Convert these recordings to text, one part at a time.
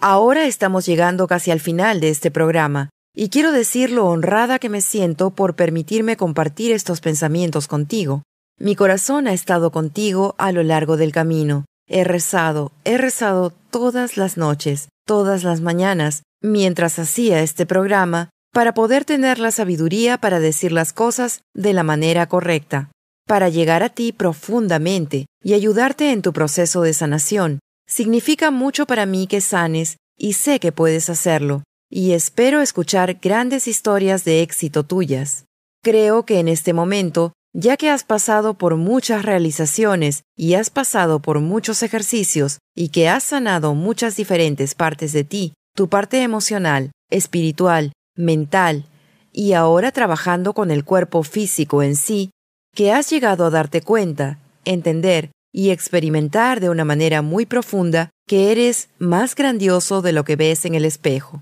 Ahora estamos llegando casi al final de este programa, y quiero decir lo honrada que me siento por permitirme compartir estos pensamientos contigo. Mi corazón ha estado contigo a lo largo del camino. He rezado, he rezado todas las noches, todas las mañanas, mientras hacía este programa, para poder tener la sabiduría para decir las cosas de la manera correcta, para llegar a ti profundamente y ayudarte en tu proceso de sanación. Significa mucho para mí que sanes y sé que puedes hacerlo, y espero escuchar grandes historias de éxito tuyas. Creo que en este momento ya que has pasado por muchas realizaciones y has pasado por muchos ejercicios y que has sanado muchas diferentes partes de ti, tu parte emocional, espiritual, mental, y ahora trabajando con el cuerpo físico en sí, que has llegado a darte cuenta, entender y experimentar de una manera muy profunda que eres más grandioso de lo que ves en el espejo.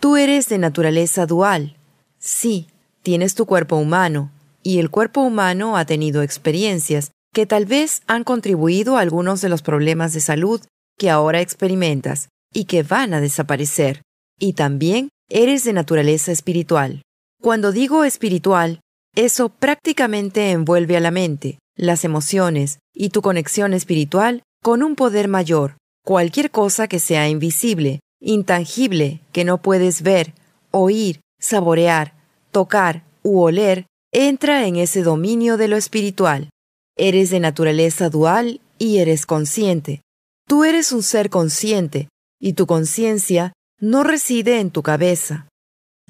Tú eres de naturaleza dual. Sí, tienes tu cuerpo humano, y el cuerpo humano ha tenido experiencias que tal vez han contribuido a algunos de los problemas de salud que ahora experimentas y que van a desaparecer. Y también eres de naturaleza espiritual. Cuando digo espiritual, eso prácticamente envuelve a la mente, las emociones y tu conexión espiritual con un poder mayor, cualquier cosa que sea invisible, intangible, que no puedes ver, oír, saborear, tocar u oler, entra en ese dominio de lo espiritual. Eres de naturaleza dual y eres consciente. Tú eres un ser consciente y tu conciencia no reside en tu cabeza.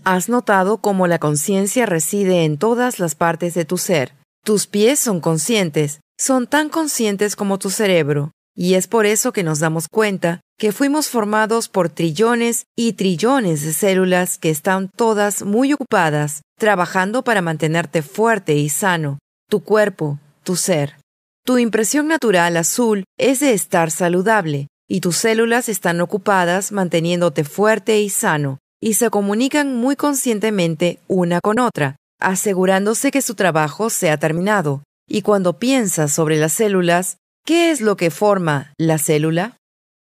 Has notado cómo la conciencia reside en todas las partes de tu ser. Tus pies son conscientes, son tan conscientes como tu cerebro, y es por eso que nos damos cuenta que fuimos formados por trillones y trillones de células que están todas muy ocupadas, trabajando para mantenerte fuerte y sano, tu cuerpo, tu ser. Tu impresión natural azul es de estar saludable, y tus células están ocupadas manteniéndote fuerte y sano, y se comunican muy conscientemente una con otra, asegurándose que su trabajo se ha terminado. Y cuando piensas sobre las células, ¿qué es lo que forma la célula?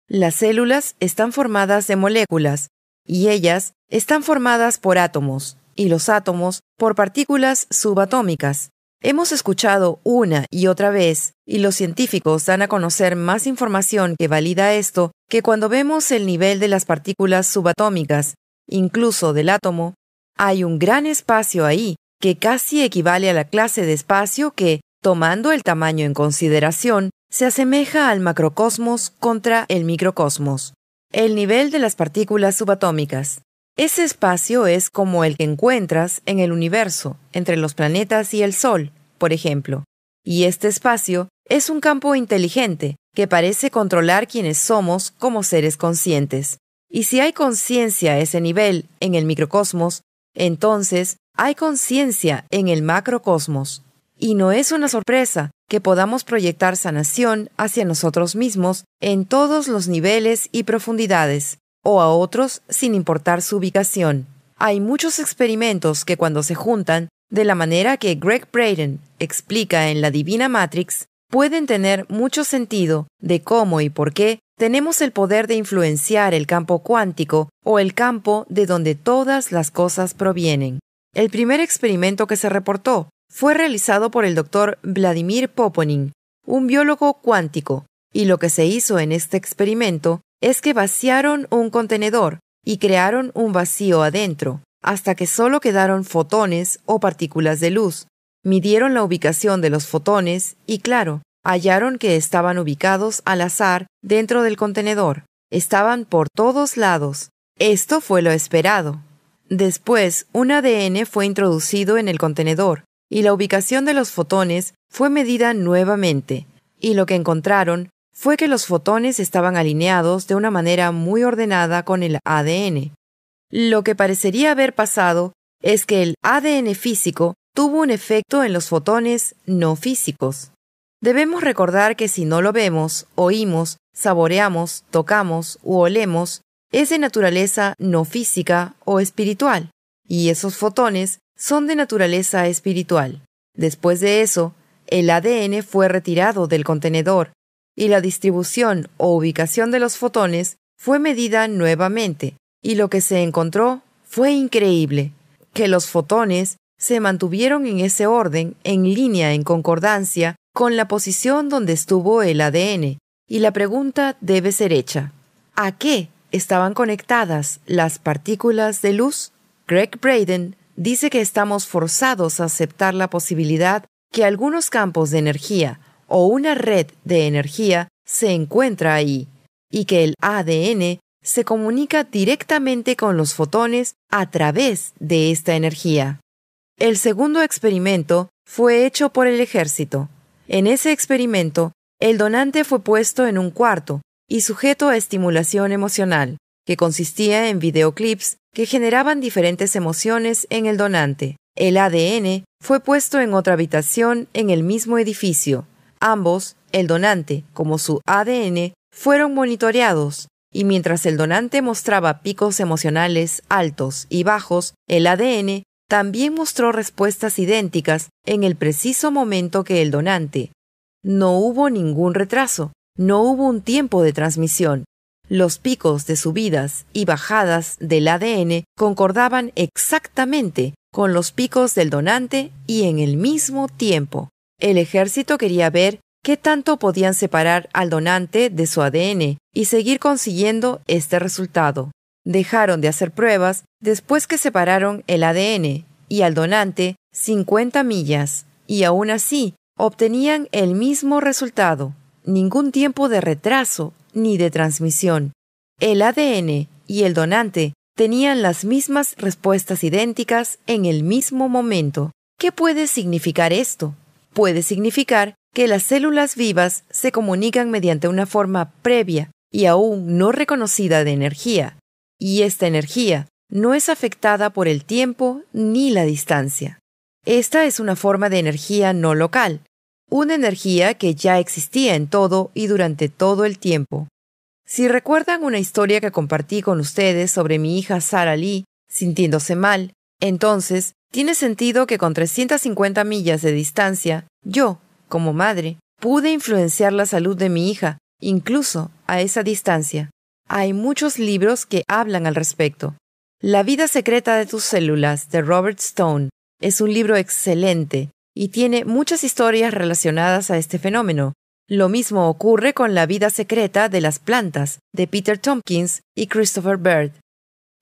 Las células están formadas de moléculas y ellas están formadas por átomos y los átomos por partículas subatómicas. Hemos escuchado una y otra vez, y los científicos dan a conocer más información que valida esto, que cuando vemos el nivel de las partículas subatómicas, incluso del átomo, hay un gran espacio ahí que casi equivale a la clase de espacio que, tomando el tamaño en consideración, se asemeja al macrocosmos contra el microcosmos. El nivel de las partículas subatómicas. Ese espacio es como el que encuentras en el universo, entre los planetas y el Sol, por ejemplo. Y este espacio es un campo inteligente que parece controlar quienes somos como seres conscientes. Y si hay conciencia a ese nivel en el microcosmos, entonces hay conciencia en el macrocosmos. Y no es una sorpresa que podamos proyectar sanación hacia nosotros mismos en todos los niveles y profundidades, o a otros sin importar su ubicación. Hay muchos experimentos que cuando se juntan, de la manera que Greg Braden explica en la Divina Matrix, pueden tener mucho sentido de cómo y por qué tenemos el poder de influenciar el campo cuántico o el campo de donde todas las cosas provienen. El primer experimento que se reportó fue realizado por el doctor Vladimir Poponin, un biólogo cuántico, y lo que se hizo en este experimento es que vaciaron un contenedor y crearon un vacío adentro, hasta que solo quedaron fotones o partículas de luz. Midieron la ubicación de los fotones y, claro, hallaron que estaban ubicados al azar dentro del contenedor. Estaban por todos lados. Esto fue lo esperado. Después, un ADN fue introducido en el contenedor y la ubicación de los fotones fue medida nuevamente, y lo que encontraron fue que los fotones estaban alineados de una manera muy ordenada con el ADN. Lo que parecería haber pasado es que el ADN físico tuvo un efecto en los fotones no físicos. Debemos recordar que si no lo vemos, oímos, saboreamos, tocamos u olemos, es de naturaleza no física o espiritual, y esos fotones son de naturaleza espiritual. Después de eso, el ADN fue retirado del contenedor y la distribución o ubicación de los fotones fue medida nuevamente y lo que se encontró fue increíble, que los fotones se mantuvieron en ese orden, en línea, en concordancia con la posición donde estuvo el ADN, y la pregunta debe ser hecha. ¿A qué estaban conectadas las partículas de luz? Greg Braden dice que estamos forzados a aceptar la posibilidad que algunos campos de energía o una red de energía se encuentra ahí, y que el ADN se comunica directamente con los fotones a través de esta energía. El segundo experimento fue hecho por el ejército. En ese experimento, el donante fue puesto en un cuarto y sujeto a estimulación emocional, que consistía en videoclips que generaban diferentes emociones en el donante. El ADN fue puesto en otra habitación en el mismo edificio. Ambos, el donante como su ADN, fueron monitoreados y mientras el donante mostraba picos emocionales altos y bajos, el ADN también mostró respuestas idénticas en el preciso momento que el donante. No hubo ningún retraso, no hubo un tiempo de transmisión. Los picos de subidas y bajadas del ADN concordaban exactamente con los picos del donante y en el mismo tiempo. El ejército quería ver qué tanto podían separar al donante de su ADN y seguir consiguiendo este resultado. Dejaron de hacer pruebas después que separaron el ADN y al donante 50 millas, y aún así obtenían el mismo resultado, ningún tiempo de retraso ni de transmisión. El ADN y el donante tenían las mismas respuestas idénticas en el mismo momento. ¿Qué puede significar esto? Puede significar que las células vivas se comunican mediante una forma previa y aún no reconocida de energía, y esta energía no es afectada por el tiempo ni la distancia. Esta es una forma de energía no local, una energía que ya existía en todo y durante todo el tiempo. Si recuerdan una historia que compartí con ustedes sobre mi hija Sara Lee sintiéndose mal, entonces tiene sentido que con 350 millas de distancia, yo, como madre, pude influenciar la salud de mi hija, incluso a esa distancia. Hay muchos libros que hablan al respecto. La vida secreta de tus células, de Robert Stone, es un libro excelente y tiene muchas historias relacionadas a este fenómeno. Lo mismo ocurre con La vida secreta de las plantas, de Peter Tompkins y Christopher Bird.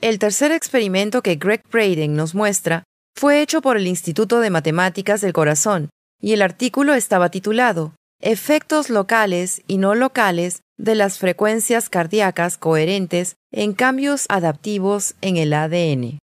El tercer experimento que Greg Braden nos muestra fue hecho por el Instituto de Matemáticas del Corazón y el artículo estaba titulado Efectos locales y no locales de las frecuencias cardíacas coherentes en cambios adaptivos en el ADN.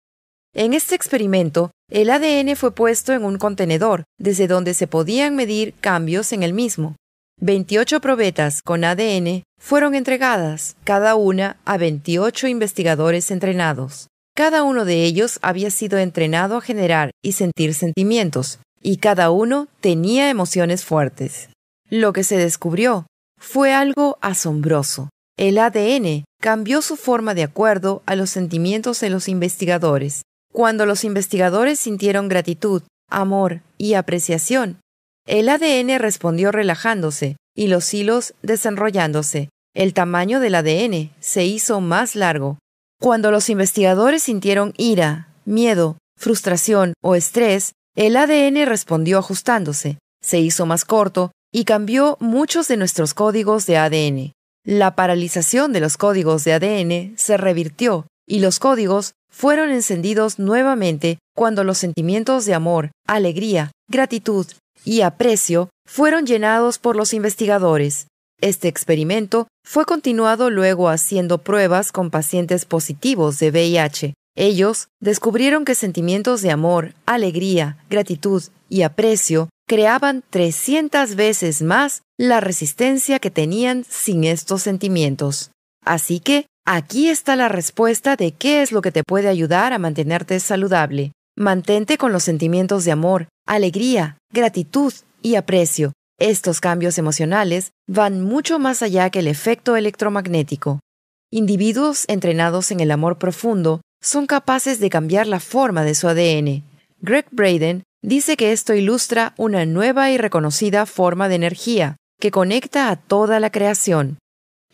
En este experimento, el ADN fue puesto en un contenedor desde donde se podían medir cambios en el mismo. 28 probetas con ADN fueron entregadas, cada una a 28 investigadores entrenados. Cada uno de ellos había sido entrenado a generar y sentir sentimientos, y cada uno tenía emociones fuertes. Lo que se descubrió fue algo asombroso. El ADN cambió su forma de acuerdo a los sentimientos de los investigadores. Cuando los investigadores sintieron gratitud, amor y apreciación, el ADN respondió relajándose y los hilos desenrollándose. El tamaño del ADN se hizo más largo. Cuando los investigadores sintieron ira, miedo, frustración o estrés, el ADN respondió ajustándose, se hizo más corto y cambió muchos de nuestros códigos de ADN. La paralización de los códigos de ADN se revirtió y los códigos fueron encendidos nuevamente cuando los sentimientos de amor, alegría, gratitud y aprecio fueron llenados por los investigadores. Este experimento fue continuado luego haciendo pruebas con pacientes positivos de VIH ellos descubrieron que sentimientos de amor, alegría, gratitud y aprecio creaban 300 veces más la resistencia que tenían sin estos sentimientos. Así que aquí está la respuesta de qué es lo que te puede ayudar a mantenerte saludable. Mantente con los sentimientos de amor, alegría, gratitud y aprecio. Estos cambios emocionales van mucho más allá que el efecto electromagnético. Individuos entrenados en el amor profundo son capaces de cambiar la forma de su ADN. Greg Braden dice que esto ilustra una nueva y reconocida forma de energía que conecta a toda la creación.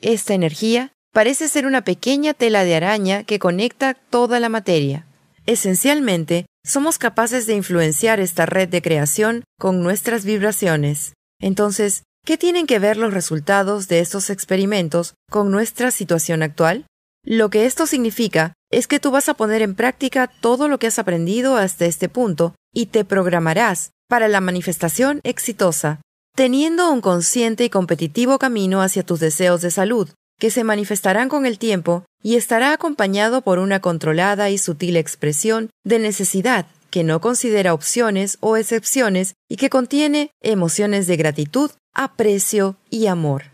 Esta energía parece ser una pequeña tela de araña que conecta toda la materia. Esencialmente, somos capaces de influenciar esta red de creación con nuestras vibraciones. Entonces, ¿qué tienen que ver los resultados de estos experimentos con nuestra situación actual? Lo que esto significa es que tú vas a poner en práctica todo lo que has aprendido hasta este punto y te programarás para la manifestación exitosa, teniendo un consciente y competitivo camino hacia tus deseos de salud, que se manifestarán con el tiempo y estará acompañado por una controlada y sutil expresión de necesidad que no considera opciones o excepciones y que contiene emociones de gratitud, aprecio y amor.